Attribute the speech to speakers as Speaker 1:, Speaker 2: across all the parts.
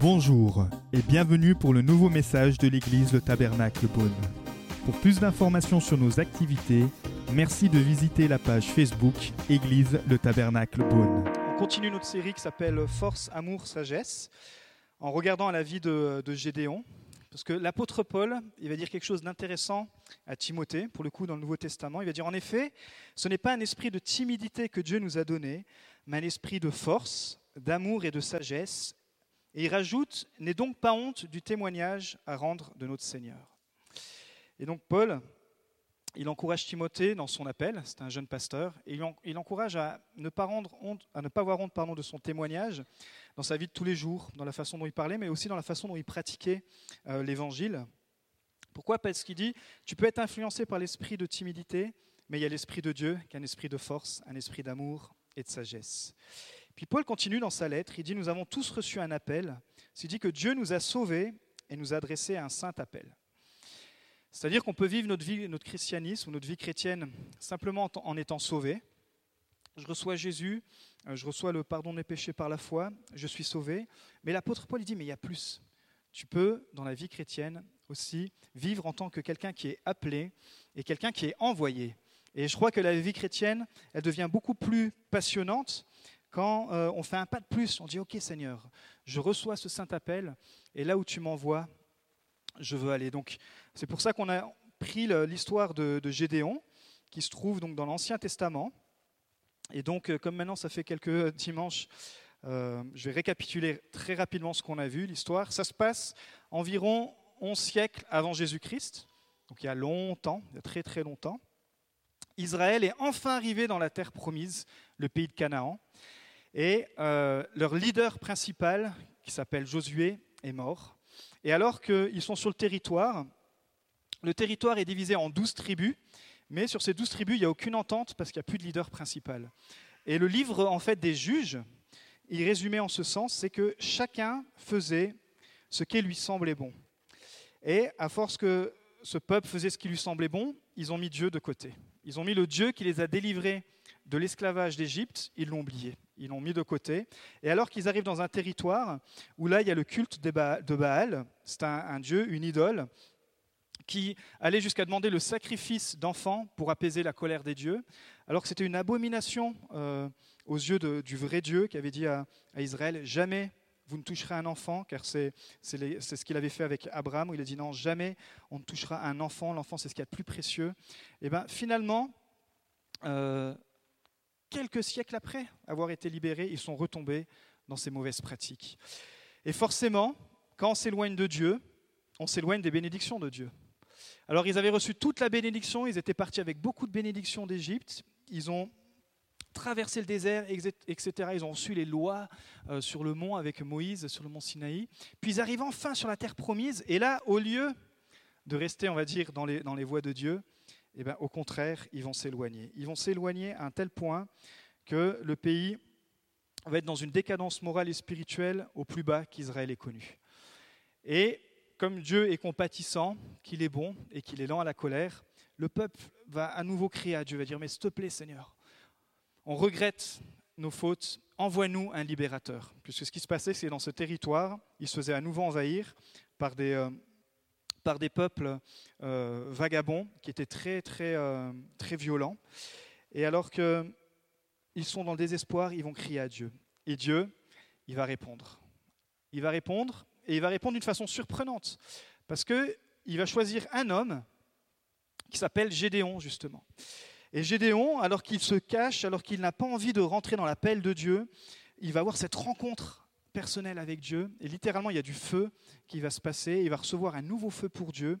Speaker 1: Bonjour et bienvenue pour le nouveau message de l'église Le Tabernacle Beaune. Pour plus d'informations sur nos activités, merci de visiter la page Facebook Église Le Tabernacle Beaune.
Speaker 2: On continue notre série qui s'appelle Force, Amour, Sagesse, en regardant à la vie de, de Gédéon. Parce que l'apôtre Paul, il va dire quelque chose d'intéressant à Timothée, pour le coup dans le Nouveau Testament. Il va dire en effet, ce n'est pas un esprit de timidité que Dieu nous a donné, mais un esprit de force, d'amour et de sagesse. Et il rajoute, n'aie donc pas honte du témoignage à rendre de notre Seigneur. Et donc Paul, il encourage Timothée dans son appel, c'est un jeune pasteur, et il, en- il encourage à ne pas, rendre honte, à ne pas avoir honte pardon, de son témoignage dans sa vie de tous les jours, dans la façon dont il parlait, mais aussi dans la façon dont il pratiquait euh, l'évangile. Pourquoi? Parce qu'il dit, tu peux être influencé par l'esprit de timidité, mais il y a l'esprit de Dieu, qui est un esprit de force, un esprit d'amour et de sagesse. Puis Paul continue dans sa lettre, il dit, nous avons tous reçu un appel, il dit que Dieu nous a sauvés et nous a adressé un saint appel. C'est-à-dire qu'on peut vivre notre vie, notre christianisme notre vie chrétienne simplement en étant sauvé. Je reçois Jésus, euh, je reçois le pardon de mes péchés par la foi, je suis sauvé. Mais l'apôtre Paul il dit, mais il y a plus. Tu peux, dans la vie chrétienne, aussi vivre en tant que quelqu'un qui est appelé et quelqu'un qui est envoyé. Et je crois que la vie chrétienne, elle devient beaucoup plus passionnante quand euh, on fait un pas de plus. On dit, OK Seigneur, je reçois ce saint appel, et là où tu m'envoies, je veux aller. Donc c'est pour ça qu'on a pris l'histoire de, de Gédéon, qui se trouve donc dans l'Ancien Testament. Et donc, euh, comme maintenant ça fait quelques dimanches, euh, je vais récapituler très rapidement ce qu'on a vu, l'histoire. Ça se passe environ 11 siècles avant Jésus-Christ, donc il y a longtemps, il y a très très longtemps. Israël est enfin arrivé dans la terre promise, le pays de Canaan. Et euh, leur leader principal, qui s'appelle Josué, est mort. Et alors qu'ils sont sur le territoire, le territoire est divisé en 12 tribus, mais sur ces 12 tribus, il n'y a aucune entente parce qu'il n'y a plus de leader principal. Et le livre en fait des juges, il résumait en ce sens, c'est que chacun faisait ce qui lui semblait bon. Et à force que ce peuple faisait ce qui lui semblait bon, ils ont mis Dieu de côté. Ils ont mis le Dieu qui les a délivrés de l'esclavage d'Égypte, ils l'ont oublié, ils l'ont mis de côté. Et alors qu'ils arrivent dans un territoire où là, il y a le culte de Ba- de Baal, c'est un, dieu, une idole, qui allait jusqu'à demander le sacrifice d'enfants pour apaiser la colère des dieux, alors que c'était une abomination euh, aux yeux du vrai Dieu qui avait dit à, Israël, jamais vous ne toucherez un enfant, car c'est ce qu'il avait fait avec Abraham, où il a dit non, jamais on ne touchera un enfant, l'enfant c'est ce qu'il y a de plus précieux. Et bien finalement, euh, quelques siècles après avoir été libérés, ils sont retombés dans ces mauvaises pratiques. Et forcément, quand on s'éloigne de Dieu, on s'éloigne des bénédictions de Dieu. Alors ils avaient reçu toute la bénédiction, ils étaient partis avec beaucoup de bénédictions d'Égypte, ils ont traversé le désert, etc. Ils ont reçu les lois euh, sur le mont avec Moïse, sur le mont Sinaï. Puis ils arrivent enfin sur la terre promise, et là, au lieu de rester, on va dire, dans les, dans les voies de Dieu, eh ben, au contraire, ils vont s'éloigner. Ils vont s'éloigner à un tel point que le pays va être dans une décadence morale et spirituelle au plus bas qu'Israël ait connu. Et comme Dieu est compatissant, qu'il est bon et qu'il est lent à la colère, le peuple va à nouveau crier à Dieu, va dire, mais s'il te plaît Seigneur, on regrette nos fautes, envoie-nous un libérateur. Puisque ce qui se passait, c'est dans ce territoire, il se faisait à nouveau envahir par des, euh, par des peuples euh, vagabonds qui étaient très, très, euh, très violents. Et alors qu'ils sont dans le désespoir, ils vont crier à Dieu. Et Dieu, il va répondre. Il va répondre, et il va répondre d'une façon surprenante. Parce qu'il va choisir un homme qui s'appelle Gédéon, justement. Et Gédéon, alors qu'il se cache, alors qu'il n'a pas envie de rentrer dans l'appel de Dieu, il va avoir cette rencontre personnelle avec Dieu. Et littéralement, il y a du feu qui va se passer. Il va recevoir un nouveau feu pour Dieu.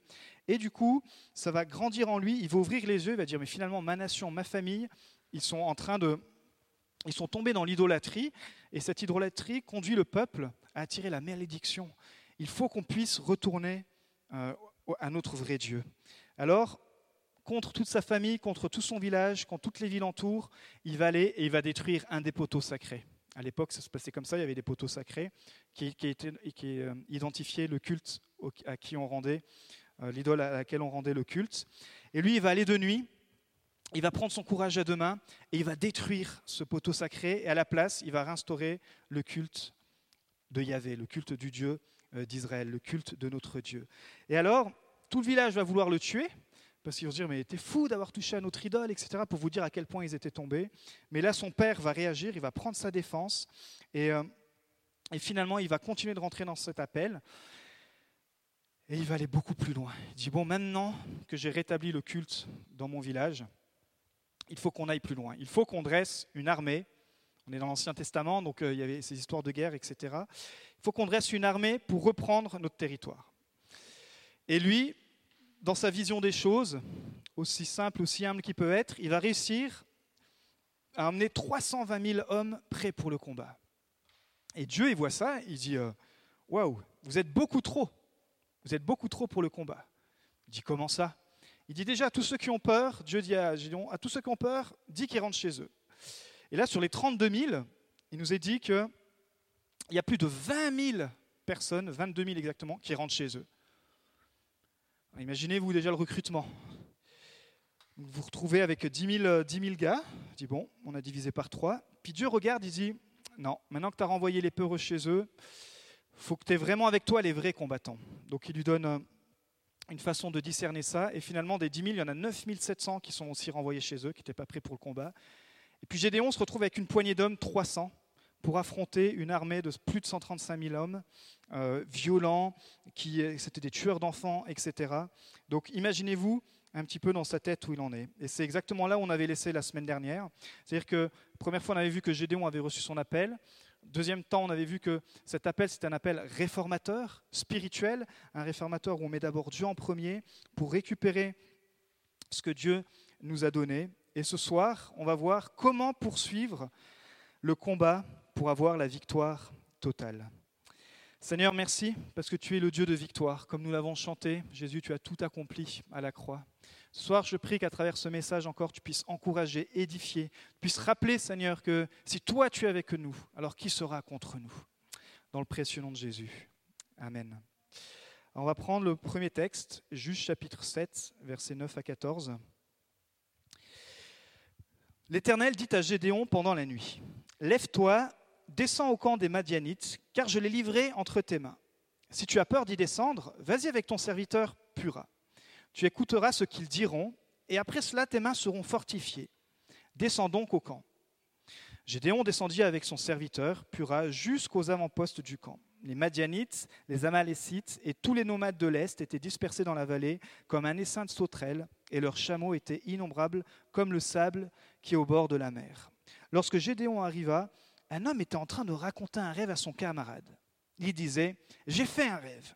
Speaker 2: Et du coup, ça va grandir en lui. Il va ouvrir les yeux. Il va dire, mais finalement, ma nation, ma famille, ils sont en train de... Ils sont tombés dans l'idolâtrie. Et cette idolâtrie conduit le peuple à attirer la malédiction. Il faut qu'on puisse retourner euh, à notre vrai Dieu. Alors, contre toute sa famille, contre tout son village, contre toutes les villes entour, il va aller et il va détruire un des poteaux sacrés. À l'époque, ça se passait comme ça, il y avait des poteaux sacrés qui, étaient, euh, identifiaient le culte à qui on rendait, euh, l'idole à laquelle on rendait le culte. Et lui, il va aller de nuit, il va prendre son courage à deux mains et il va détruire ce poteau sacré et à la place, il va réinstaurer le culte de Yahvé, le culte du Dieu euh, d'Israël, le culte de notre Dieu. Et alors, tout le village va vouloir le tuer, parce qu'ils vont se dire, mais t'es fou d'avoir touché à notre idole, etc., pour vous dire à quel point ils étaient tombés. Mais là, son père va réagir, il va prendre sa défense, et, euh, et finalement, il va continuer de rentrer dans cet appel. Et il va aller beaucoup plus loin. Il dit, bon, maintenant que j'ai rétabli le culte dans mon village, il faut qu'on aille plus loin. Il faut qu'on dresse une armée. On est dans l'Ancien Testament, donc euh, il y avait ces histoires de guerre, etc. Il faut qu'on dresse une armée pour reprendre notre territoire. Et lui, dans sa vision des choses, aussi simple, aussi humble qu'il peut être, il va réussir à amener 320 000 hommes prêts pour le combat. Et Dieu, il voit ça, il dit euh, Waouh, vous êtes beaucoup trop. Vous êtes beaucoup trop pour le combat. Il dit Comment ça? Il dit déjà à tous ceux qui ont peur, Dieu dit à Gédéon À tous ceux qui ont peur, dis qu'ils rentrent chez eux. Et là, sur les 32 000, il nous est dit qu'il y a plus de 20 000 personnes, 22 000 exactement, qui rentrent chez eux. Imaginez-vous déjà le recrutement. Vous vous retrouvez avec 10 000, 10 000 gars. Il dit Bon, on a divisé par 3. Puis Dieu regarde, il dit Non, maintenant que tu as renvoyé les peureux chez eux, faut que tu aies vraiment avec toi les vrais combattants. Donc il lui donne euh, une façon de discerner ça. Et finalement, des 10 000, il y en a 9 700 qui sont aussi renvoyés chez eux, qui n'étaient pas prêts pour le combat. Et puis Gédéon se retrouve avec une poignée d'hommes, 300, pour affronter une armée de plus de 135 000 hommes, euh, violents, qui c'était des tueurs d'enfants, etc. Donc imaginez-vous un petit peu dans sa tête où il en est. Et c'est exactement là où on avait laissé la semaine dernière. C'est-à-dire que, première fois, on avait vu que Gédéon avait reçu son appel. Deuxième temps, on avait vu que cet appel, c'est un appel réformateur, spirituel, un réformateur où on met d'abord Dieu en premier pour récupérer ce que Dieu nous a donné. Et ce soir, on va voir comment poursuivre le combat pour avoir la victoire totale. Seigneur, merci parce que tu es le Dieu de victoire. Comme nous l'avons chanté, Jésus, tu as tout accompli à la croix. Ce soir, je prie qu'à travers ce message encore, tu puisses encourager, édifier, tu puisses rappeler, Seigneur, que si toi tu es avec nous, alors qui sera contre nous? Dans le précieux nom de Jésus. Amen. on va prendre le premier texte, Juge chapitre 7, versets 9 à 14. L'Éternel dit à Gédéon pendant la nuit, Lève-toi descends au camp des Madianites, car je l'ai livré entre tes mains. Si tu as peur d'y descendre, vas-y avec ton serviteur Pura. Tu écouteras ce qu'ils diront, et après cela tes mains seront fortifiées. Descends donc au camp. Gédéon descendit avec son serviteur Pura jusqu'aux avant-postes du camp. Les Madianites, les Amalécites et tous les nomades de l'Est étaient dispersés dans la vallée comme un essaim de sauterelles, et leurs chameaux étaient innombrables comme le sable qui est au bord de la mer. Lorsque Gédéon arriva, un homme était en train de raconter un rêve à son camarade. Il disait, J'ai fait un rêve.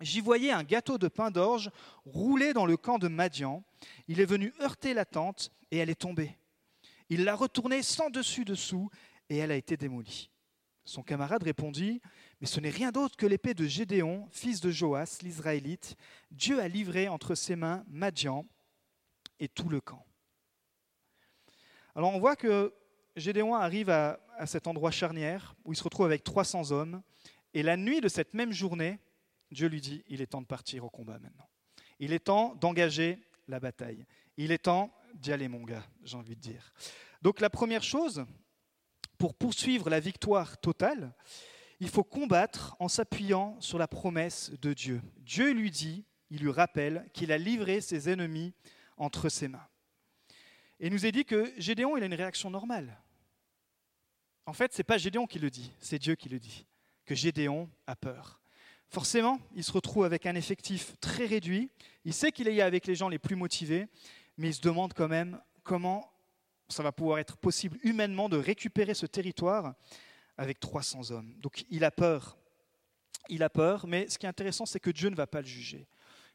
Speaker 2: J'y voyais un gâteau de pain d'orge roulé dans le camp de Madian. Il est venu heurter la tente et elle est tombée. Il l'a retournée sans dessus-dessous et elle a été démolie. Son camarade répondit, Mais ce n'est rien d'autre que l'épée de Gédéon, fils de Joas, l'Israélite. Dieu a livré entre ses mains Madian et tout le camp. Alors on voit que Gédéon arrive à, cet endroit charnière où il se retrouve avec 300 hommes. Et la nuit de cette même journée, Dieu lui dit, il est temps de partir au combat maintenant. Il est temps d'engager la bataille. Il est temps d'y aller, mon gars, j'ai envie de dire. Donc la première chose, pour poursuivre la victoire totale, il faut combattre en s'appuyant sur la promesse de Dieu. Dieu lui dit, il lui rappelle qu'il a livré ses ennemis entre ses mains. Et il nous est dit que Gédéon, il a une réaction normale. En fait, ce n'est pas Gédéon qui le dit, c'est Dieu qui le dit, que Gédéon a peur. Forcément, il se retrouve avec un effectif très réduit, il sait qu'il est avec les gens les plus motivés, mais il se demande quand même comment ça va pouvoir être possible humainement de récupérer ce territoire avec 300 hommes. Donc il a peur. Il a peur, mais ce qui est intéressant, c'est que Dieu ne va pas le juger.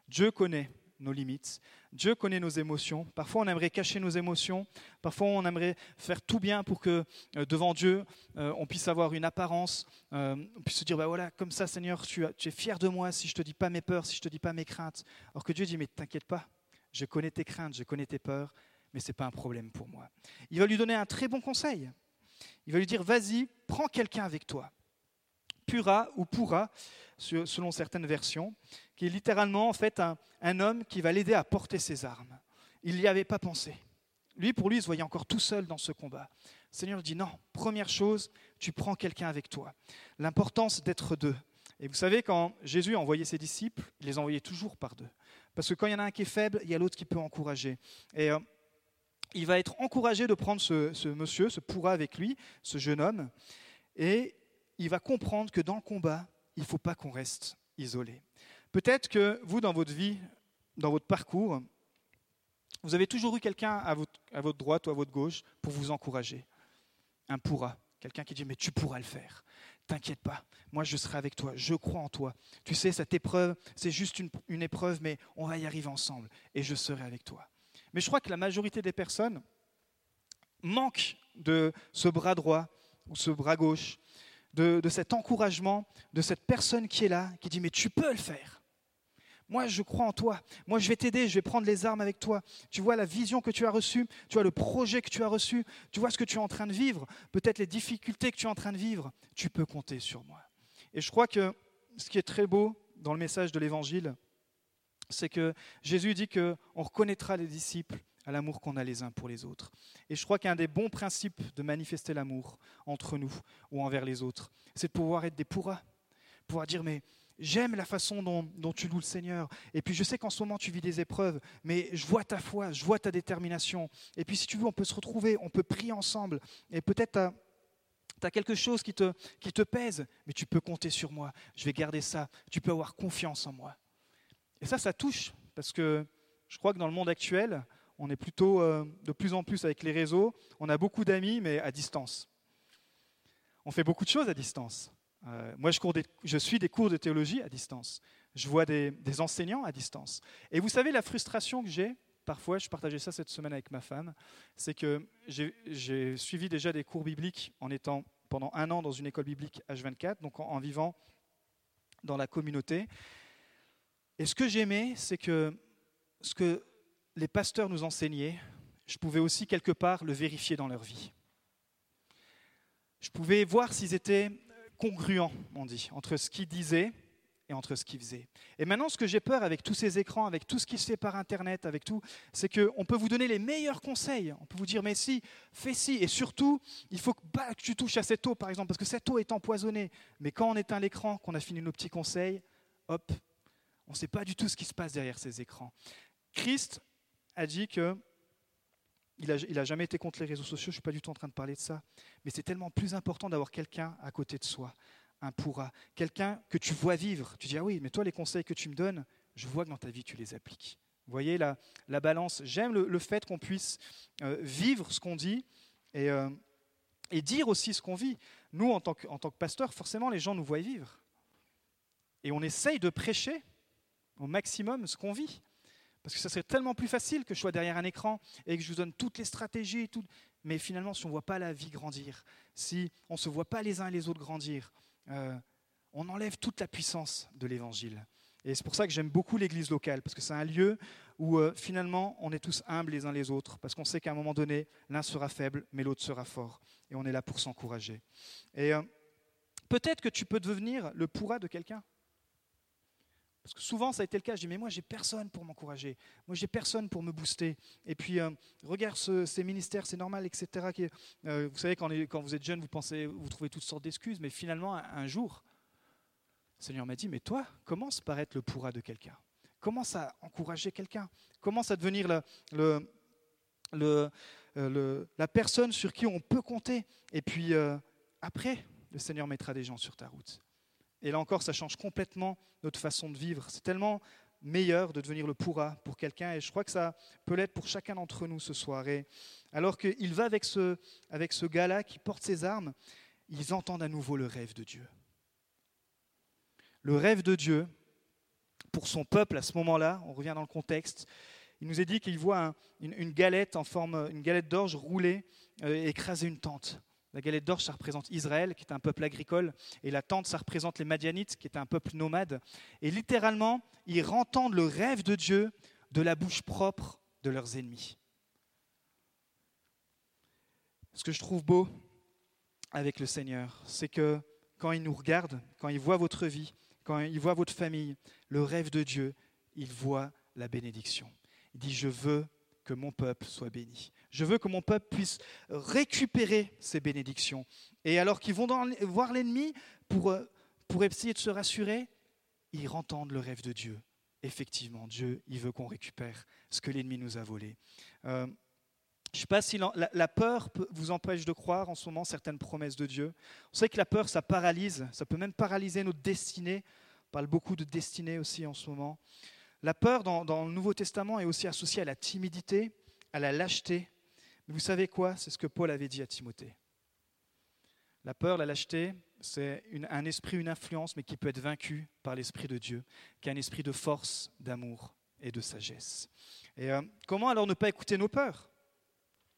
Speaker 2: Dieu connaît nos limites. Dieu connaît nos émotions. Parfois, on aimerait cacher nos émotions. Parfois, on aimerait faire tout bien pour que euh, devant Dieu, euh, on puisse avoir une apparence. Euh, on puisse se dire, bah voilà, comme ça, Seigneur, tu, es fier de moi si je te dis pas mes peurs, si je te dis pas mes craintes. Alors que Dieu dit, mais t'inquiète pas, je connais tes craintes, je connais tes peurs, mais ce n'est pas un problème pour moi. Il va lui donner un très bon conseil. Il va lui dire, vas-y, prends quelqu'un avec toi. Pura ou Pura, selon certaines versions, qui est littéralement en fait un, homme qui va l'aider à porter ses armes. Il n'y avait pas pensé. Lui, pour lui, il se voyait encore tout seul dans ce combat. Seigneur dit non, première chose, tu prends quelqu'un avec toi. L'importance d'être deux. Et vous savez, quand Jésus a envoyé ses disciples, il les envoyait toujours par deux. Parce que quand il y en a un qui est faible, il y a l'autre qui peut encourager. Et euh, il va être encouragé de prendre ce, ce, monsieur, ce pourra avec lui, ce jeune homme, et il va comprendre que dans le combat, il ne faut pas qu'on reste isolé. Peut-être que vous, dans votre vie, dans votre parcours, vous avez toujours eu quelqu'un à votre, droite ou à votre gauche pour vous encourager. Un pourra. Quelqu'un qui dit, mais tu pourras le faire. T'inquiète pas, moi je serai avec toi, je crois en toi. Tu sais, cette épreuve, c'est juste une, une, épreuve, mais on va y arriver ensemble et je serai avec toi. Mais je crois que la majorité des personnes manquent de ce bras droit ou ce bras gauche, de, cet encouragement, de cette personne qui est là, qui dit, mais tu peux le faire. Moi, je crois en toi. Moi, je vais t'aider. Je vais prendre les armes avec toi. Tu vois la vision que tu as reçue. Tu vois le projet que tu as reçu. Tu vois ce que tu es en train de vivre. Peut-être les difficultés que tu es en train de vivre. Tu peux compter sur moi. Et je crois que ce qui est très beau dans le message de l'Évangile, c'est que Jésus dit qu'on reconnaîtra les disciples à l'amour qu'on a les uns pour les autres. Et je crois qu'un des bons principes de manifester l'amour entre nous ou envers les autres, c'est de pouvoir être des pourras. Pouvoir dire, mais J'aime la façon dont, tu loues le Seigneur. Et puis je sais qu'en ce moment tu vis des épreuves, mais je vois ta foi, je vois ta détermination. Et puis si tu veux, on peut se retrouver, on peut prier ensemble. Et peut-être tu as, quelque chose qui te, pèse, mais tu peux compter sur moi. Je vais garder ça. Tu peux avoir confiance en moi. Et ça, ça touche, parce que je crois que dans le monde actuel, on est plutôt euh, de plus en plus avec les réseaux. On a beaucoup d'amis, mais à distance. On fait beaucoup de choses à distance. Euh, moi, je, je, suis des cours de théologie à distance. Je vois des, des enseignants à distance. Et vous savez, la frustration que j'ai, parfois, je partageais ça cette semaine avec ma femme, c'est que j'ai suivi déjà des cours bibliques en étant pendant un an dans une école biblique H24, donc en, en vivant dans la communauté. Et ce que j'aimais, c'est que ce que les pasteurs nous enseignaient, je pouvais aussi quelque part le vérifier dans leur vie. Je pouvais voir s'ils étaient congruent, on dit, entre ce qu'il disait et entre ce qu'il faisait. Et maintenant, ce que j'ai peur avec tous ces écrans, avec tout ce qui se fait par Internet, avec tout, c'est qu'on peut vous donner les meilleurs conseils. On peut vous dire, mais si, fais ci. Et surtout, il faut que, que tu touches à cette eau, par exemple, parce que cette eau est empoisonnée. Mais quand on éteint l'écran, qu'on a fini nos petits conseils, hop, on ne sait pas du tout ce qui se passe derrière ces écrans. Christ a dit que il n'a jamais été contre les réseaux sociaux, je ne suis pas du tout en train de parler de ça. Mais c'est tellement plus important d'avoir quelqu'un à côté de soi, un pourra, quelqu'un que tu vois vivre. Tu dis, ah oui, mais toi, les conseils que tu me donnes, je vois que dans ta vie, tu les appliques. Vous voyez la, la balance. J'aime le, le, fait qu'on puisse euh, vivre ce qu'on dit et, euh, et, dire aussi ce qu'on vit. Nous, en tant, que, en tant que pasteur, forcément, les gens nous voient vivre. Et on essaye de prêcher au maximum ce qu'on vit. Parce que ça serait tellement plus facile que je sois derrière un écran et que je vous donne toutes les stratégies. Mais finalement, si on ne voit pas la vie grandir, si on ne se voit pas les uns et les autres grandir, euh, on enlève toute la puissance de l'Évangile. Et c'est pour ça que j'aime beaucoup l'Église locale, parce que c'est un lieu où euh, finalement on est tous humbles les uns les autres, parce qu'on sait qu'à un moment donné, l'un sera faible, mais l'autre sera fort. Et on est là pour s'encourager. Et euh, peut-être que tu peux devenir le pourra de quelqu'un. Parce que souvent, ça a été le cas. Je dis, mais moi, j'ai personne pour m'encourager. Moi, j'ai personne pour me booster. Et puis, euh, regarde ce, ces ministères, c'est normal, etc. Euh, vous savez, quand, vous êtes jeune, vous pensez, vous trouvez toutes sortes d'excuses. Mais finalement, un, jour, le Seigneur m'a dit, mais toi, commence par être le pourra de quelqu'un? Commence à encourager quelqu'un? Commence à devenir euh, la personne sur qui on peut compter? Et puis, après, le Seigneur mettra des gens sur ta route. Et là encore, ça change complètement notre façon de vivre. C'est tellement meilleur de devenir le pourra pour quelqu'un, et je crois que ça peut l'être pour chacun d'entre nous ce soir. Et alors qu'il va avec ce, avec ce gars-là qui porte ses armes, ils entendent à nouveau le rêve de Dieu. Le rêve de Dieu pour son peuple à ce moment-là, on revient dans le contexte, il nous est dit qu'il voit un, une, galette en forme, une galette d'orge rouler euh, écraser une tente. La galette d'orge, ça représente Israël, qui est un peuple agricole, et la tente, ça représente les Madianites, qui est un peuple nomade. Et littéralement, ils entendent le rêve de Dieu de la bouche propre de leurs ennemis. Ce que je trouve beau avec le Seigneur, c'est que quand il nous regarde, quand il voit votre vie, quand il voit votre famille, le rêve de Dieu, il voit la bénédiction. Il dit, je veux que mon peuple soit béni. Je veux que mon peuple puisse récupérer ces bénédictions. Et alors qu'ils vont voir l'ennemi pour, euh, pour essayer de se rassurer, ils entendent le rêve de Dieu. Effectivement, Dieu, il veut qu'on récupère ce que l'ennemi nous a volé. Euh, je ne sais pas si la, peur vous empêche de croire en ce moment certaines promesses de Dieu. On sait que la peur, ça paralyse, ça peut même paralyser notre destinée. On parle beaucoup de destinée aussi en ce moment. La peur dans, le Nouveau Testament est aussi associée à la timidité, à la lâcheté. Vous savez quoi? C'est ce que Paul avait dit à Timothée. La peur, la lâcheté, c'est un esprit, une influence, mais qui peut être vaincu par l'Esprit de Dieu, qui est un esprit de force, d'amour et de sagesse. Et euh, comment alors ne pas écouter nos peurs?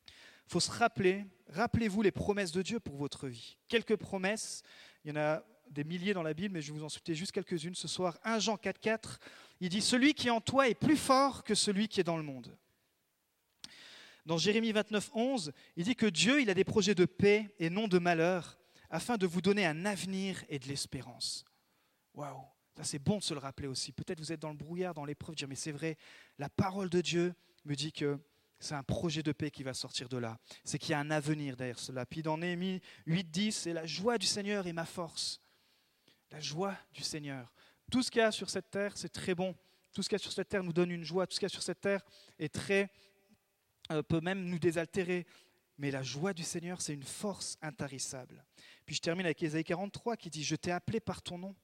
Speaker 2: Il faut se rappeler, rappelez-vous les promesses de Dieu pour votre vie. Quelques promesses, il y en a des milliers dans la Bible, mais je vais vous en citer juste quelques-unes ce soir. 1 Jean 4,4, il dit Celui qui est en toi est plus fort que celui qui est dans le monde. Dans Jérémie 29, 11, il dit que Dieu, il a des projets de paix et non de malheur, afin de vous donner un avenir et de l'espérance. Waouh, ça c'est bon de se le rappeler aussi. Peut-être vous êtes dans le brouillard, dans l'épreuve, dire mais c'est vrai, la parole de Dieu me dit que c'est un projet de paix qui va sortir de là. C'est qu'il y a un avenir derrière cela. Puis dans Néhémie 8, 10, c'est la joie du Seigneur et ma force la joie du Seigneur. Tout ce qu'il y a sur cette terre, c'est très bon. Tout ce qu'il y a sur cette terre nous donne une joie. Tout ce qu'il y a sur cette terre est très, peut même nous désaltérer. Mais la joie du Seigneur, c'est une force intarissable. Puis je termine avec Ésaïe 43 qui dit Je t'ai appelé par ton nom,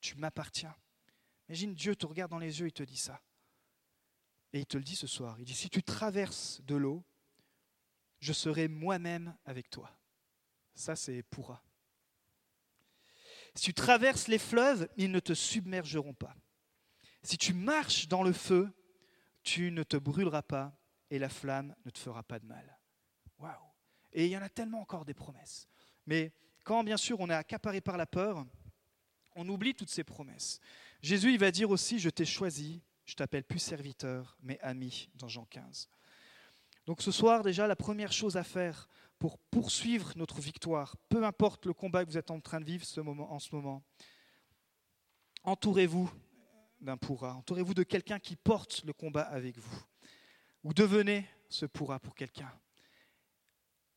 Speaker 2: tu m'appartiens. Imagine Dieu te regarde dans les yeux, il te dit ça. Et il te le dit ce soir. Il dit Si tu traverses de l'eau, je serai moi-même avec toi. Ça, c'est pourra. Si tu traverses les fleuves, ils ne te submergeront pas. Si tu marches dans le feu, tu ne te brûleras pas et la flamme ne te fera pas de mal. Waouh Et il y en a tellement encore des promesses. Mais quand bien sûr on est accaparé par la peur, on oublie toutes ces promesses. Jésus il va dire aussi je t'ai choisi, je t'appelle plus serviteur mais ami dans Jean 15. Donc ce soir déjà la première chose à faire pour poursuivre notre victoire, peu importe le combat que vous êtes en train de vivre en ce moment. Entourez-vous d'un pourra, entourez-vous de quelqu'un qui porte le combat avec vous, ou devenez ce pourra pour quelqu'un.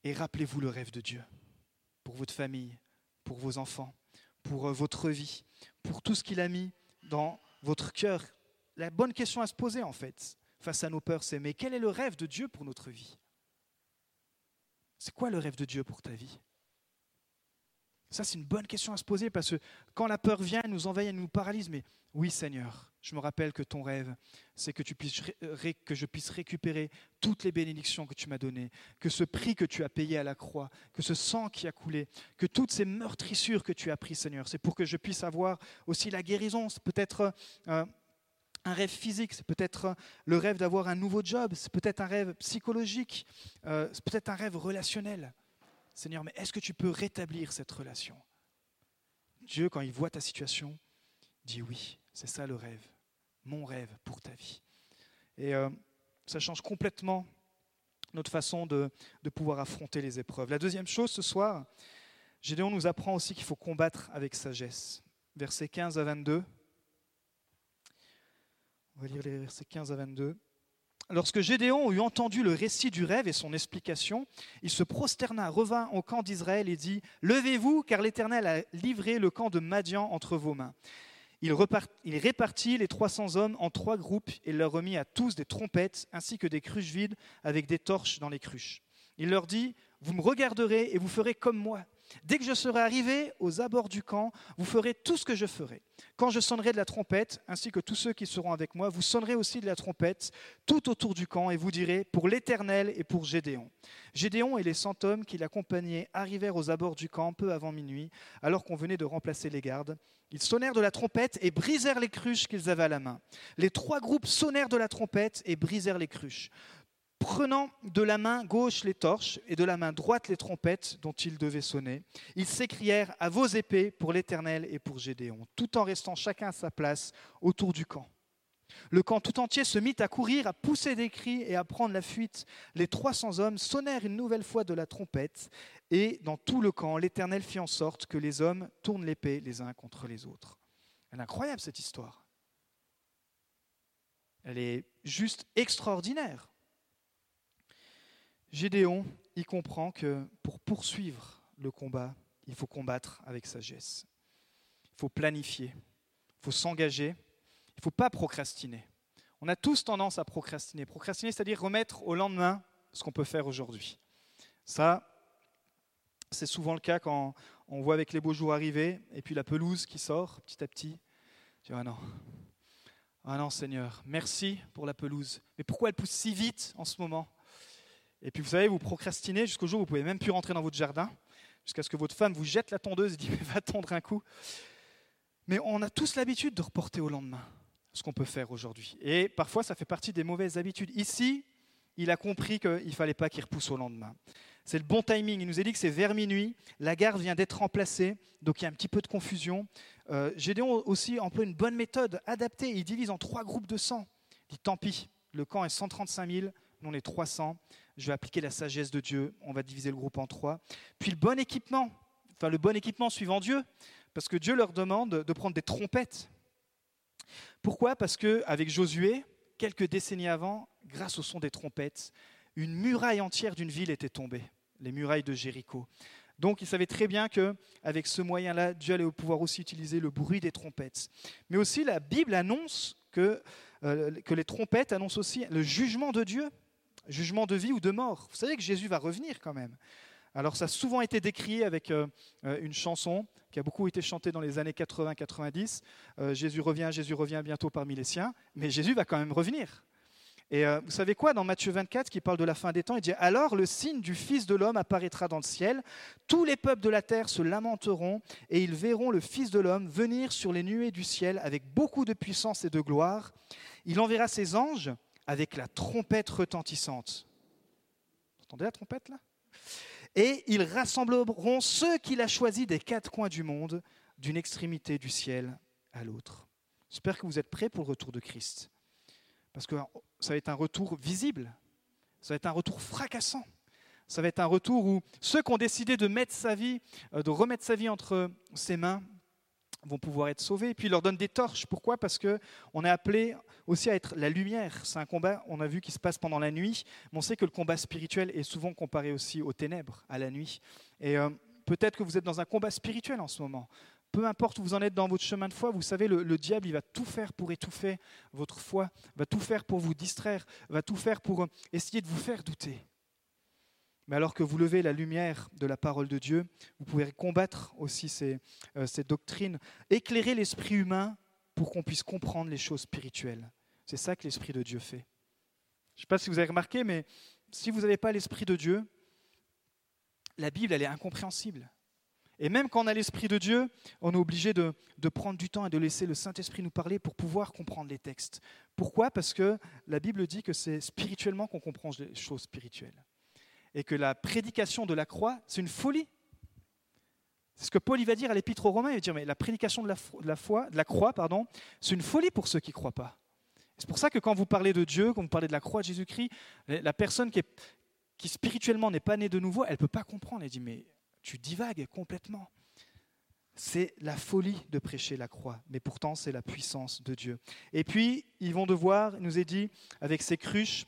Speaker 2: Et rappelez-vous le rêve de Dieu pour votre famille, pour vos enfants, pour euh, votre vie, pour tout ce qu'il a mis dans votre cœur. La bonne question à se poser en fait face à nos peurs, c'est mais quel est le rêve de Dieu pour notre vie? C'est quoi le rêve de Dieu pour ta vie? Ça, c'est une bonne question à se poser parce que quand la peur vient, elle nous envahit, elle nous paralyse. Mais oui, Seigneur, je me rappelle que ton rêve, c'est que, que je puisse récupérer toutes les bénédictions que tu m'as données, que ce prix que tu as payé à la croix, que ce sang qui a coulé, que toutes ces meurtrissures que tu as prises, Seigneur, c'est pour que je puisse avoir aussi la guérison. C'est peut-être euh, un rêve physique, c'est peut-être le rêve d'avoir un nouveau job, c'est peut-être un rêve psychologique, euh, c'est peut-être un rêve relationnel. Seigneur, mais est-ce que tu peux rétablir cette relation? Dieu, quand il voit ta situation, dit oui, c'est ça le rêve, mon rêve pour ta vie. Et euh, ça change complètement notre façon de, de pouvoir affronter les épreuves. La deuxième chose ce soir, Gédéon nous apprend aussi qu'il faut combattre avec sagesse. Versets 15 à 22. On va lire les versets 15 à 22. Lorsque Gédéon eut entendu le récit du rêve et son explication, il se prosterna, revint au camp d'Israël et dit Levez-vous, car l'Éternel a livré le camp de Madian entre vos mains. Il, répartit les 300 hommes en trois groupes et leur remit à tous des trompettes ainsi que des cruches vides avec des torches dans les cruches. Il leur dit Vous me regarderez et vous ferez comme moi. Dès que je serai arrivé aux abords du camp, vous ferez tout ce que je ferai. Quand je sonnerai de la trompette, ainsi que tous ceux qui seront avec moi, vous sonnerez aussi de la trompette tout autour du camp et vous direz pour l'Éternel et pour Gédéon. Gédéon et les cent hommes qui l'accompagnaient arrivèrent aux abords du camp peu avant minuit, alors qu'on venait de remplacer les gardes. Ils sonnèrent de la trompette et brisèrent les cruches qu'ils avaient à la main. Les trois groupes sonnèrent de la trompette et brisèrent les cruches prenant de la main gauche les torches et de la main droite les trompettes dont ils devaient sonner, ils s'écrièrent à vos épées pour l'Éternel et pour Gédéon, tout en restant chacun à sa place autour du camp. Le camp tout entier se mit à courir, à pousser des cris et à prendre la fuite. Les trois cents hommes sonnèrent une nouvelle fois de la trompette, et dans tout le camp, l'Éternel fit en sorte que les hommes tournent l'épée les uns contre les autres. Elle est incroyable cette histoire. Elle est juste extraordinaire. Gédéon, il comprend que pour poursuivre le combat, il faut combattre avec sagesse. Il faut planifier, il faut s'engager, il ne faut pas procrastiner. On a tous tendance à procrastiner. Procrastiner, c'est-à-dire remettre au lendemain ce qu'on peut faire aujourd'hui. Ça, c'est souvent le cas quand on voit avec les beaux jours arriver et puis la pelouse qui sort petit à petit. Je dis, ah non, ah non Seigneur, merci pour la pelouse. Mais pourquoi elle pousse si vite en ce moment? Et puis vous savez, vous procrastinez jusqu'au jour où vous pouvez même plus rentrer dans votre jardin, jusqu'à ce que votre femme vous jette la tondeuse et dit, mais va tondre un coup. Mais on a tous l'habitude de reporter au lendemain ce qu'on peut faire aujourd'hui. Et parfois, ça fait partie des mauvaises habitudes. Ici, il a compris qu'il ne fallait pas qu'il repousse au lendemain. C'est le bon timing. Il nous a dit que c'est vers minuit. La gare vient d'être remplacée, donc il y a un petit peu de confusion. Euh, Gédéon aussi emploie une bonne méthode adaptée. Il divise en trois groupes de 100. Il dit tant pis, le camp est 135 000, nous on est 300. Je vais appliquer la sagesse de Dieu. On va diviser le groupe en trois. Puis le bon équipement, enfin le bon équipement suivant Dieu, parce que Dieu leur demande de prendre des trompettes. Pourquoi? Parce que avec Josué, quelques décennies avant, grâce au son des trompettes, une muraille entière d'une ville était tombée, les murailles de Jéricho. Donc il savait très bien qu'avec ce moyen-là, Dieu allait pouvoir aussi utiliser le bruit des trompettes. Mais aussi la Bible annonce que, euh, que les trompettes annoncent aussi le jugement de Dieu, jugement de vie ou de mort. Vous savez que Jésus va revenir quand même. Alors ça a souvent été décrit avec euh, euh, une chanson qui a beaucoup été chantée dans les années 80-90. Jésus revient, Jésus revient bientôt parmi les siens, mais Jésus va quand même revenir. Et euh, vous savez quoi, dans Matthieu 24, qui parle de la fin des temps, il dit Alors le signe du Fils de l'homme apparaîtra dans le ciel, tous les peuples de la terre se lamenteront, et ils verront le Fils de l'homme venir sur les nuées du ciel avec beaucoup de puissance et de gloire. Il enverra ses anges avec la trompette retentissante. Vous entendez la trompette là? Et ils rassembleront ceux qu'il a choisis des quatre coins du monde, d'une extrémité du ciel à l'autre. J'espère que vous êtes prêts pour le retour de Christ. Parce que ça va être un retour visible, ça va être un retour fracassant. Ça va être un retour où ceux qui ont décidé de mettre sa vie, euh, de remettre sa vie entre ses mains, vont pouvoir être sauvés. Et puis il leur donne des torches. Pourquoi? Parce que on est appelé aussi à être la lumière. C'est un combat, on a vu, qui se passe pendant la nuit. Mais on sait que le combat spirituel est souvent comparé aussi aux ténèbres, à la nuit. Et euh, peut-être que vous êtes dans un combat spirituel en ce moment peu importe où vous en êtes dans votre chemin de foi, vous savez, le, diable, il va tout faire pour étouffer votre foi, va tout faire pour vous distraire, va tout faire pour euh, essayer de vous faire douter. Mais alors que vous levez la lumière de la parole de Dieu, vous pouvez combattre aussi ces, euh, doctrines, éclairer l'esprit humain pour qu'on puisse comprendre les choses spirituelles. C'est ça que l'esprit de Dieu fait. Je ne sais pas si vous avez remarqué, mais si vous n'avez pas l'esprit de Dieu, la Bible, elle est incompréhensible. Et même quand on a l'Esprit de Dieu, on est obligé de, prendre du temps et de laisser le Saint-Esprit nous parler pour pouvoir comprendre les textes. Pourquoi? Parce que la Bible dit que c'est spirituellement qu'on comprend les choses spirituelles. Et que la prédication de la croix, c'est une folie. C'est ce que Paul va dire à l'Épître aux Romains. Il va dire, mais la prédication de la, foi, de la croix, pardon, c'est une folie pour ceux qui ne croient pas. C'est pour ça que quand vous parlez de Dieu, quand vous parlez de la croix de Jésus-Christ, la personne qui, qui spirituellement n'est pas née de nouveau, elle ne peut pas comprendre. Elle dit, mais tu divagues complètement. C'est la folie de prêcher la croix, mais pourtant c'est la puissance de Dieu. Et puis, ils vont devoir, il nous est dit, avec ces cruches,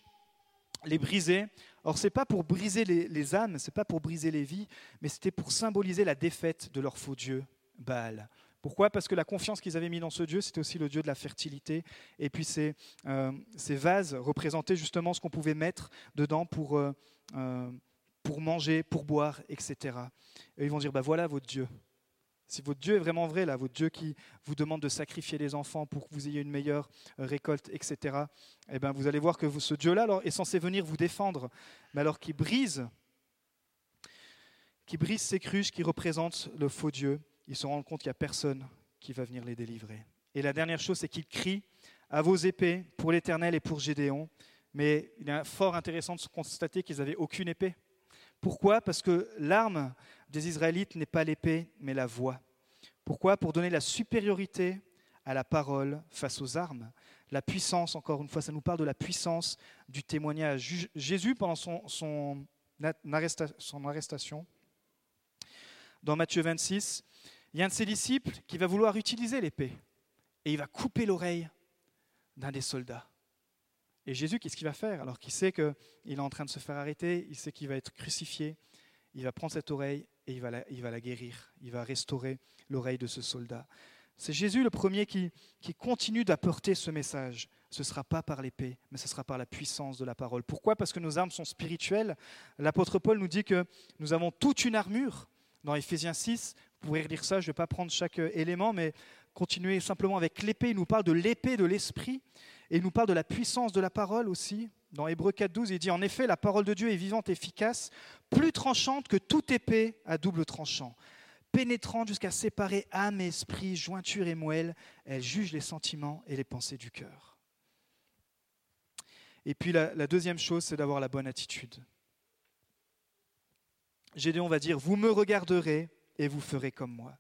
Speaker 2: les briser. Or, ce n'est pas pour briser les, âmes, ce n'est pas pour briser les vies, mais c'était pour symboliser la défaite de leur faux Dieu, Baal. Pourquoi? Parce que la confiance qu'ils avaient mis dans ce Dieu, c'était aussi le Dieu de la fertilité. Et puis ces, euh, ces vases représentaient justement ce qu'on pouvait mettre dedans pour... Euh, euh, pour manger, pour boire, etc. Et ils vont dire, bah voilà votre Dieu. Si votre Dieu est vraiment vrai, là, votre Dieu qui vous demande de sacrifier les enfants pour que vous ayez une meilleure euh, récolte, etc., eh bien, vous allez voir que ce Dieu-là est censé venir vous défendre, mais alors qu'il brise, qui brise ces cruches qui représentent le faux Dieu, ils se rendent compte qu'il n'y a personne qui va venir les délivrer. Et la dernière chose, c'est qu'ils crient à vos épées pour l'Éternel et pour Gédéon. Mais il est fort intéressant de constater qu'ils n'avaient aucune épée. Pourquoi? Parce que l'arme des Israélites n'est pas l'épée, mais la voix. Pourquoi? Pour donner la supériorité à la parole face aux armes. La puissance, encore une fois, ça nous parle de la puissance du témoignage. Jésus, pendant son, arrestation, dans Matthieu 26, il y a un de ses disciples qui va vouloir utiliser l'épée et il va couper l'oreille d'un des soldats. Et Jésus, qu'est-ce qu'il va faire alors qu'il sait qu'il est en train de se faire arrêter, il sait qu'il va être crucifié, il va prendre cette oreille et il va la, il va la guérir, il va restaurer l'oreille de ce soldat. C'est Jésus le premier qui, qui continue d'apporter ce message. Ce ne sera pas par l'épée, mais ce sera par la puissance de la parole. Pourquoi? Parce que nos armes sont spirituelles. L'apôtre Paul nous dit que nous avons toute une armure. Dans Éphésiens 6, vous pourrez lire ça, je ne vais pas prendre chaque élément, mais continuer simplement avec l'épée. Il nous parle de l'épée de l'esprit et il nous parle de la puissance de la parole aussi. Dans Hébreu 4.12, il dit En effet, la parole de Dieu est vivante, efficace, plus tranchante que toute épée à double tranchant, pénétrante jusqu'à séparer âme esprit, jointure et moelle. Elle juge les sentiments et les pensées du cœur. Et puis la, la deuxième chose, c'est d'avoir la bonne attitude. Gédéon va dire Vous me regarderez et vous ferez comme moi.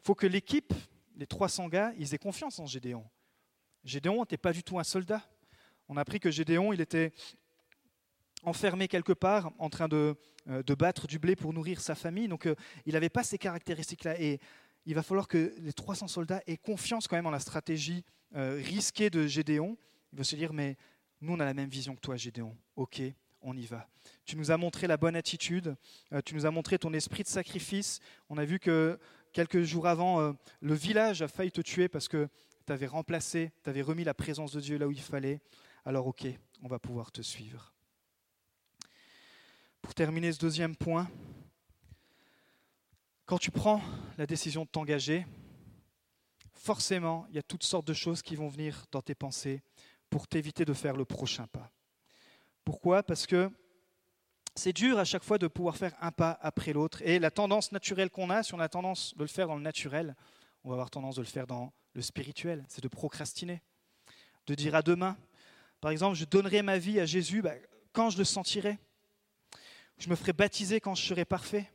Speaker 2: Il faut que l'équipe, les 300 gars, ils aient confiance en Gédéon. Gédéon n'était pas du tout un soldat. On a appris que Gédéon, il était enfermé quelque part en train de, euh, de battre du blé pour nourrir sa famille. Donc euh, il n'avait pas ces caractéristiques-là. Et il va falloir que les 300 soldats aient confiance quand même en la stratégie euh, risquée de Gédéon. Il va se dire, mais nous, on a la même vision que toi, Gédéon. Ok, on y va. Tu nous as montré la bonne attitude, tu nous as montré ton esprit de sacrifice. On a vu que quelques jours avant, le village a failli te tuer parce que tu avais remplacé, tu avais remis la présence de Dieu là où il fallait, alors ok, on va pouvoir te suivre. Pour terminer ce deuxième point, quand tu prends la décision de t'engager, forcément, il y a toutes sortes de choses qui vont venir dans tes pensées pour t'éviter de faire le prochain pas. Pourquoi? Parce que c'est dur à chaque fois de pouvoir faire un pas après l'autre. Et la tendance naturelle qu'on a, si on a tendance de le faire dans le naturel, on va avoir tendance de le faire dans le spirituel, c'est de procrastiner, de dire à demain. Par exemple, je donnerai ma vie à Jésus bah, quand je le sentirai. Je me ferai baptiser quand je serai parfait.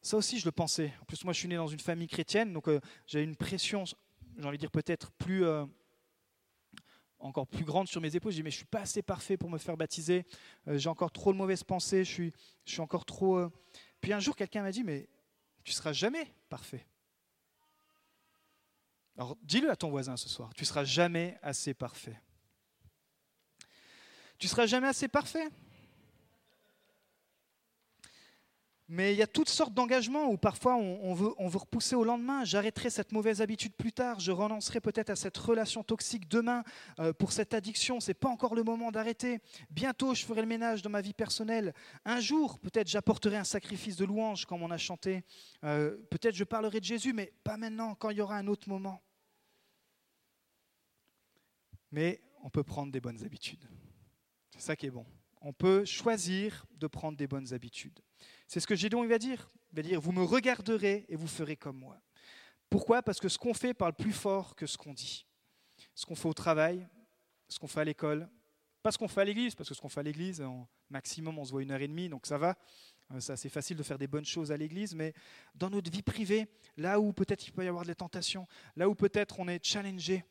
Speaker 2: Ça aussi, je le pensais. En plus, moi, je suis né dans une famille chrétienne, donc euh, j'ai une pression, j'ai envie de dire peut-être plus, euh, encore plus grande sur mes épaules. Je dis, mais je suis pas assez parfait pour me faire baptiser. Euh, j'ai encore trop de mauvaises pensées. Je suis, je suis encore trop. Puis un jour, quelqu'un m'a dit, mais tu seras jamais parfait. Alors dis-le à ton voisin ce soir, tu seras jamais assez parfait. Tu seras jamais assez parfait. Mais il y a toutes sortes d'engagements où parfois on, veut, on veut repousser au lendemain. J'arrêterai cette mauvaise habitude plus tard. Je renoncerai peut-être à cette relation toxique demain euh, pour cette addiction. Ce n'est pas encore le moment d'arrêter. Bientôt, je ferai le ménage dans ma vie personnelle. Un jour, peut-être j'apporterai un sacrifice de louange comme on a chanté. Euh, peut-être je parlerai de Jésus, mais pas maintenant, quand il y aura un autre moment mais on peut prendre des bonnes habitudes. C'est ça qui est bon. On peut choisir de prendre des bonnes habitudes. C'est ce que Gédéon il va dire. Il va dire, vous me regarderez et vous ferez comme moi. Pourquoi? Parce que ce qu'on fait parle plus fort que ce qu'on dit. Ce qu'on fait au travail, ce qu'on fait à l'école, pas ce qu'on fait à l'église, parce que ce qu'on fait à l'église, en maximum on se voit une heure et demie, donc ça va. Euh, c'est assez facile de faire des bonnes choses à l'église, mais dans notre vie privée, là où peut-être il peut y avoir des tentations, là où peut-être on est challengé,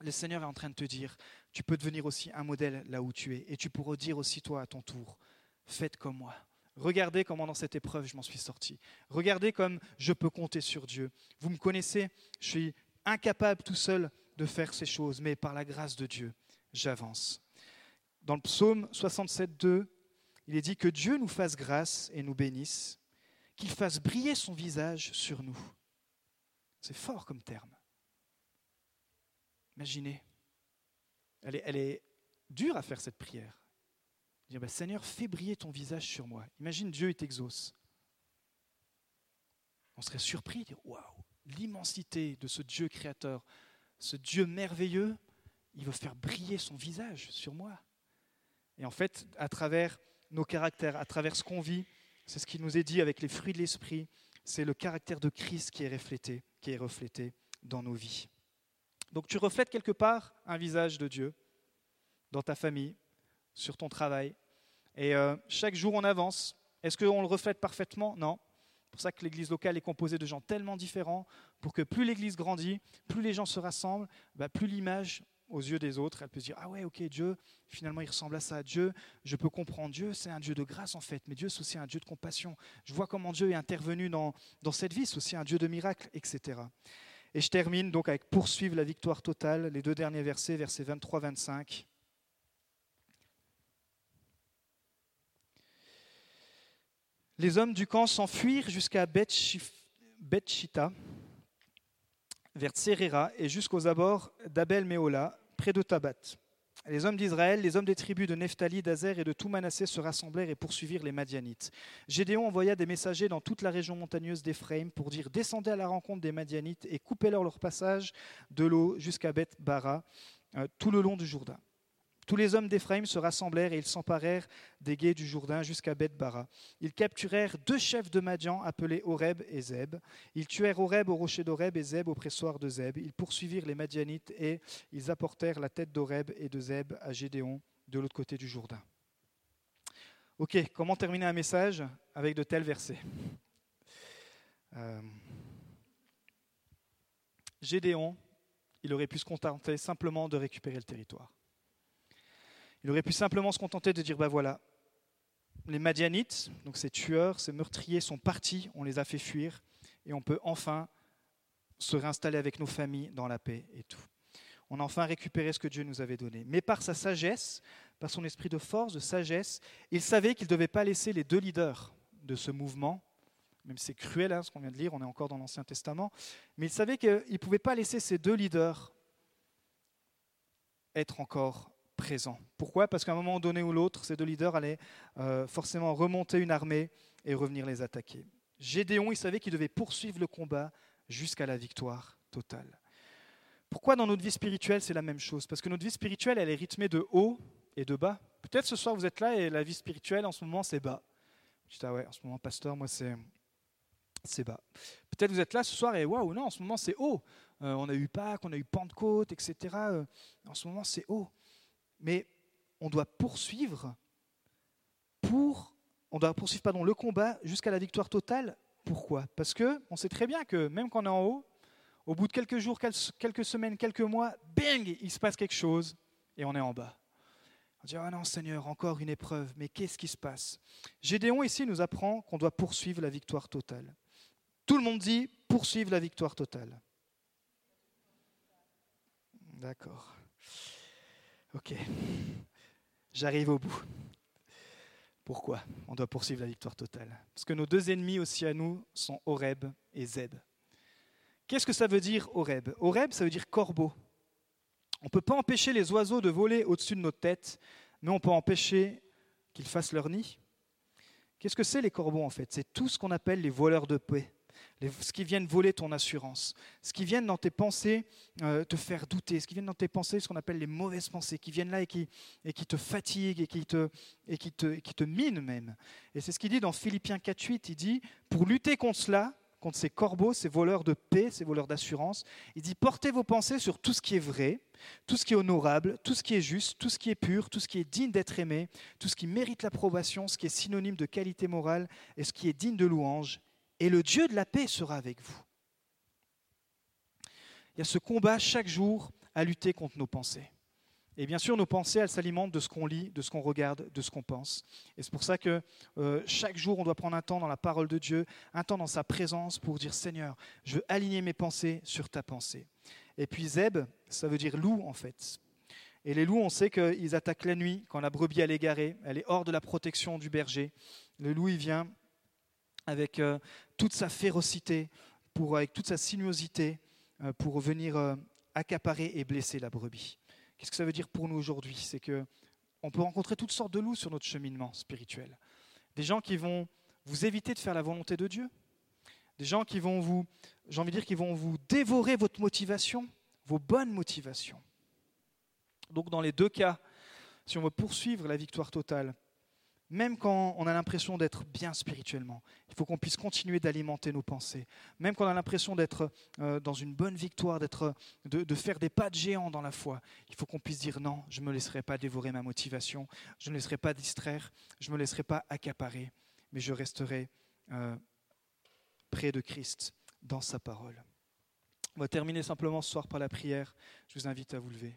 Speaker 2: le Seigneur est en train de te dire, tu peux devenir aussi un modèle là où tu es. Et tu pourras dire aussi toi à ton tour, faites comme moi. Regardez comment dans cette épreuve je m'en suis sorti. Regardez comme je peux compter sur Dieu. Vous me connaissez, je suis incapable tout seul de faire ces choses, mais par la grâce de Dieu, j'avance. Dans le psaume 67, 2, il est dit que Dieu nous fasse grâce et nous bénisse, qu'il fasse briller son visage sur nous. C'est fort comme terme. Imaginez. Elle est, dure à faire cette prière. Dire, bah, Seigneur, fais briller ton visage sur moi. Imagine Dieu est t'exauce. On serait surpris de dire, waouh, l'immensité de ce Dieu créateur, ce Dieu merveilleux, il veut faire briller son visage sur moi. Et en fait, à travers nos caractères, à travers ce qu'on vit, c'est ce qui nous est dit avec les fruits de l'esprit, c'est le caractère de Christ qui est reflété, qui est reflété dans nos vies. Donc tu reflètes quelque part un visage de Dieu dans ta famille, sur ton travail. Et euh, chaque jour on avance. Est-ce qu'on le reflète parfaitement? Non. C'est pour ça que l'église locale est composée de gens tellement différents, pour que plus l'église grandit, plus les gens se rassemblent, bah, plus l'image aux yeux des autres, elle peut se dire, ah ouais, ok, Dieu, finalement, il ressemble à ça. Dieu, je peux comprendre. Dieu, c'est un Dieu de grâce, en fait, mais Dieu, c'est aussi un Dieu de compassion. Je vois comment Dieu est intervenu dans, dans cette vie, c'est aussi un Dieu de miracles, etc. Et je termine donc avec poursuivre la victoire totale, les deux derniers versets, versets 23-25. Les hommes du camp s'enfuirent jusqu'à Bethshita, vers Serera et jusqu'aux abords d'Abel-Méola, près de Tabat. Les hommes d'Israël, les hommes des tribus de Nephtali, d'Azer et de tout Manassé se rassemblèrent et poursuivirent les Madianites. Gédéon envoya des messagers dans toute la région montagneuse d'Éphraïm pour dire Descendez à la rencontre des Madianites et coupez-leur leur passage de l'eau jusqu'à Beth-Bara, euh, tout le long du Jourdain. Tous les hommes d'Éphraïm se rassemblèrent et ils s'emparèrent des guets du Jourdain jusqu'à Beth-Bara. Ils capturèrent deux chefs de Madian appelés Horeb et Zeb. Ils tuèrent Horeb au rocher d'Horeb et Zeb au pressoir de Zeb. Ils poursuivirent les Madianites et ils apportèrent la tête d'Horeb et de Zeb à Gédéon de l'autre côté du Jourdain. Ok, comment terminer un message avec de tels versets? Euh, Gédéon, il aurait pu se contenter simplement de récupérer le territoire. Il aurait pu simplement se contenter de dire, ben voilà, les Madianites, donc ces tueurs, ces meurtriers sont partis, on les a fait fuir, et on peut enfin se réinstaller avec nos familles dans la paix et tout. On a enfin récupéré ce que Dieu nous avait donné. Mais par sa sagesse, par son esprit de force, de sagesse, il savait qu'il ne devait pas laisser les deux leaders de ce mouvement, même si c'est cruel hein, ce qu'on vient de lire, on est encore dans l'Ancien Testament, mais il savait qu'il ne pouvait pas laisser ces deux leaders être encore Pourquoi? Parce qu'à un moment donné ou l'autre, ces deux leaders allaient euh, forcément remonter une armée et revenir les attaquer. Gédéon, il savait qu'il devait poursuivre le combat jusqu'à la victoire totale. Pourquoi dans notre vie spirituelle c'est la même chose? Parce que notre vie spirituelle, elle est rythmée de haut et de bas. Peut-être ce soir vous êtes là et la vie spirituelle en ce moment c'est bas. Je dis, ah ouais, en ce moment, pasteur, moi c'est c'est bas. Peut-être vous êtes là ce soir et waouh, non, en ce moment c'est haut. Euh, on a eu Pâques, on a eu Pentecôte, etc. Euh, en ce moment c'est haut mais on doit poursuivre pour, on doit poursuivre pardon, le combat jusqu'à la victoire totale. Pourquoi? Parce que on sait très bien que même quand on est en haut, au bout de quelques jours, quelques semaines, quelques mois, bang, il se passe quelque chose et on est en bas. On dit, ah non Seigneur, encore une épreuve, mais qu'est-ce qui se passe? Gédéon ici nous apprend qu'on doit poursuivre la victoire totale. Tout le monde dit poursuivre la victoire totale. D'accord. Ok, j'arrive au bout. Pourquoi on doit poursuivre la victoire totale? Parce que nos deux ennemis aussi à nous sont Horeb et Zeb. Qu'est-ce que ça veut dire Horeb? Horeb, ça veut dire corbeau. On ne peut pas empêcher les oiseaux de voler au-dessus de nos têtes, mais on peut empêcher qu'ils fassent leur nid. Qu'est-ce que c'est les corbeaux en fait? C'est tout ce qu'on appelle les voleurs de paix ce qui vient voler ton assurance, ce qui vient dans tes pensées euh, te faire douter, ce qui vient dans tes pensées, ce qu'on appelle les mauvaises pensées, qui viennent là et qui, te fatiguent et qui te, et qui te minent même. Et c'est ce qu'il dit dans Philippiens 4.8, il dit, pour lutter contre cela, contre ces corbeaux, ces voleurs de paix, ces voleurs d'assurance, il dit, portez vos pensées sur tout ce qui est vrai, tout ce qui est honorable, tout ce qui est juste, tout ce qui est pur, tout ce qui est digne d'être aimé, tout ce qui mérite l'approbation, ce qui est synonyme de qualité morale et ce qui est digne de louange et le Dieu de la paix sera avec vous. Il y a ce combat chaque jour à lutter contre nos pensées. Et bien sûr, nos pensées, elles s'alimentent de ce qu'on lit, de ce qu'on regarde, de ce qu'on pense. Et c'est pour ça que euh, chaque jour, on doit prendre un temps dans la parole de Dieu, un temps dans sa présence pour dire Seigneur, je veux aligner mes pensées sur ta pensée. Et puis Zeb, ça veut dire loup en fait. Et les loups, on sait qu'ils attaquent la nuit quand la brebis est égarée, elle est hors de la protection du berger. Le loup, il vient avec euh, toute sa férocité, pour, avec toute sa sinuosité, euh, pour venir euh, accaparer et blesser la brebis. Qu'est-ce que ça veut dire pour nous aujourd'hui? C'est que on peut rencontrer toutes sortes de loups sur notre cheminement spirituel. Des gens qui vont vous éviter de faire la volonté de Dieu. Des gens qui vont vous, j'ai envie de dire, qui vont vous dévorer votre motivation, vos bonnes motivations. Donc dans les deux cas, si on veut poursuivre la victoire totale, même quand on a l'impression d'être bien spirituellement, il faut qu'on puisse continuer d'alimenter nos pensées. Même quand on a l'impression d'être euh, dans une bonne victoire, d'être, de, faire des pas de géant dans la foi, il faut qu'on puisse dire non, je ne me laisserai pas dévorer ma motivation, je ne me laisserai pas distraire, je ne me laisserai pas accaparer, mais je resterai euh, près de Christ dans sa parole. On va terminer simplement ce soir par la prière. Je vous invite à vous lever.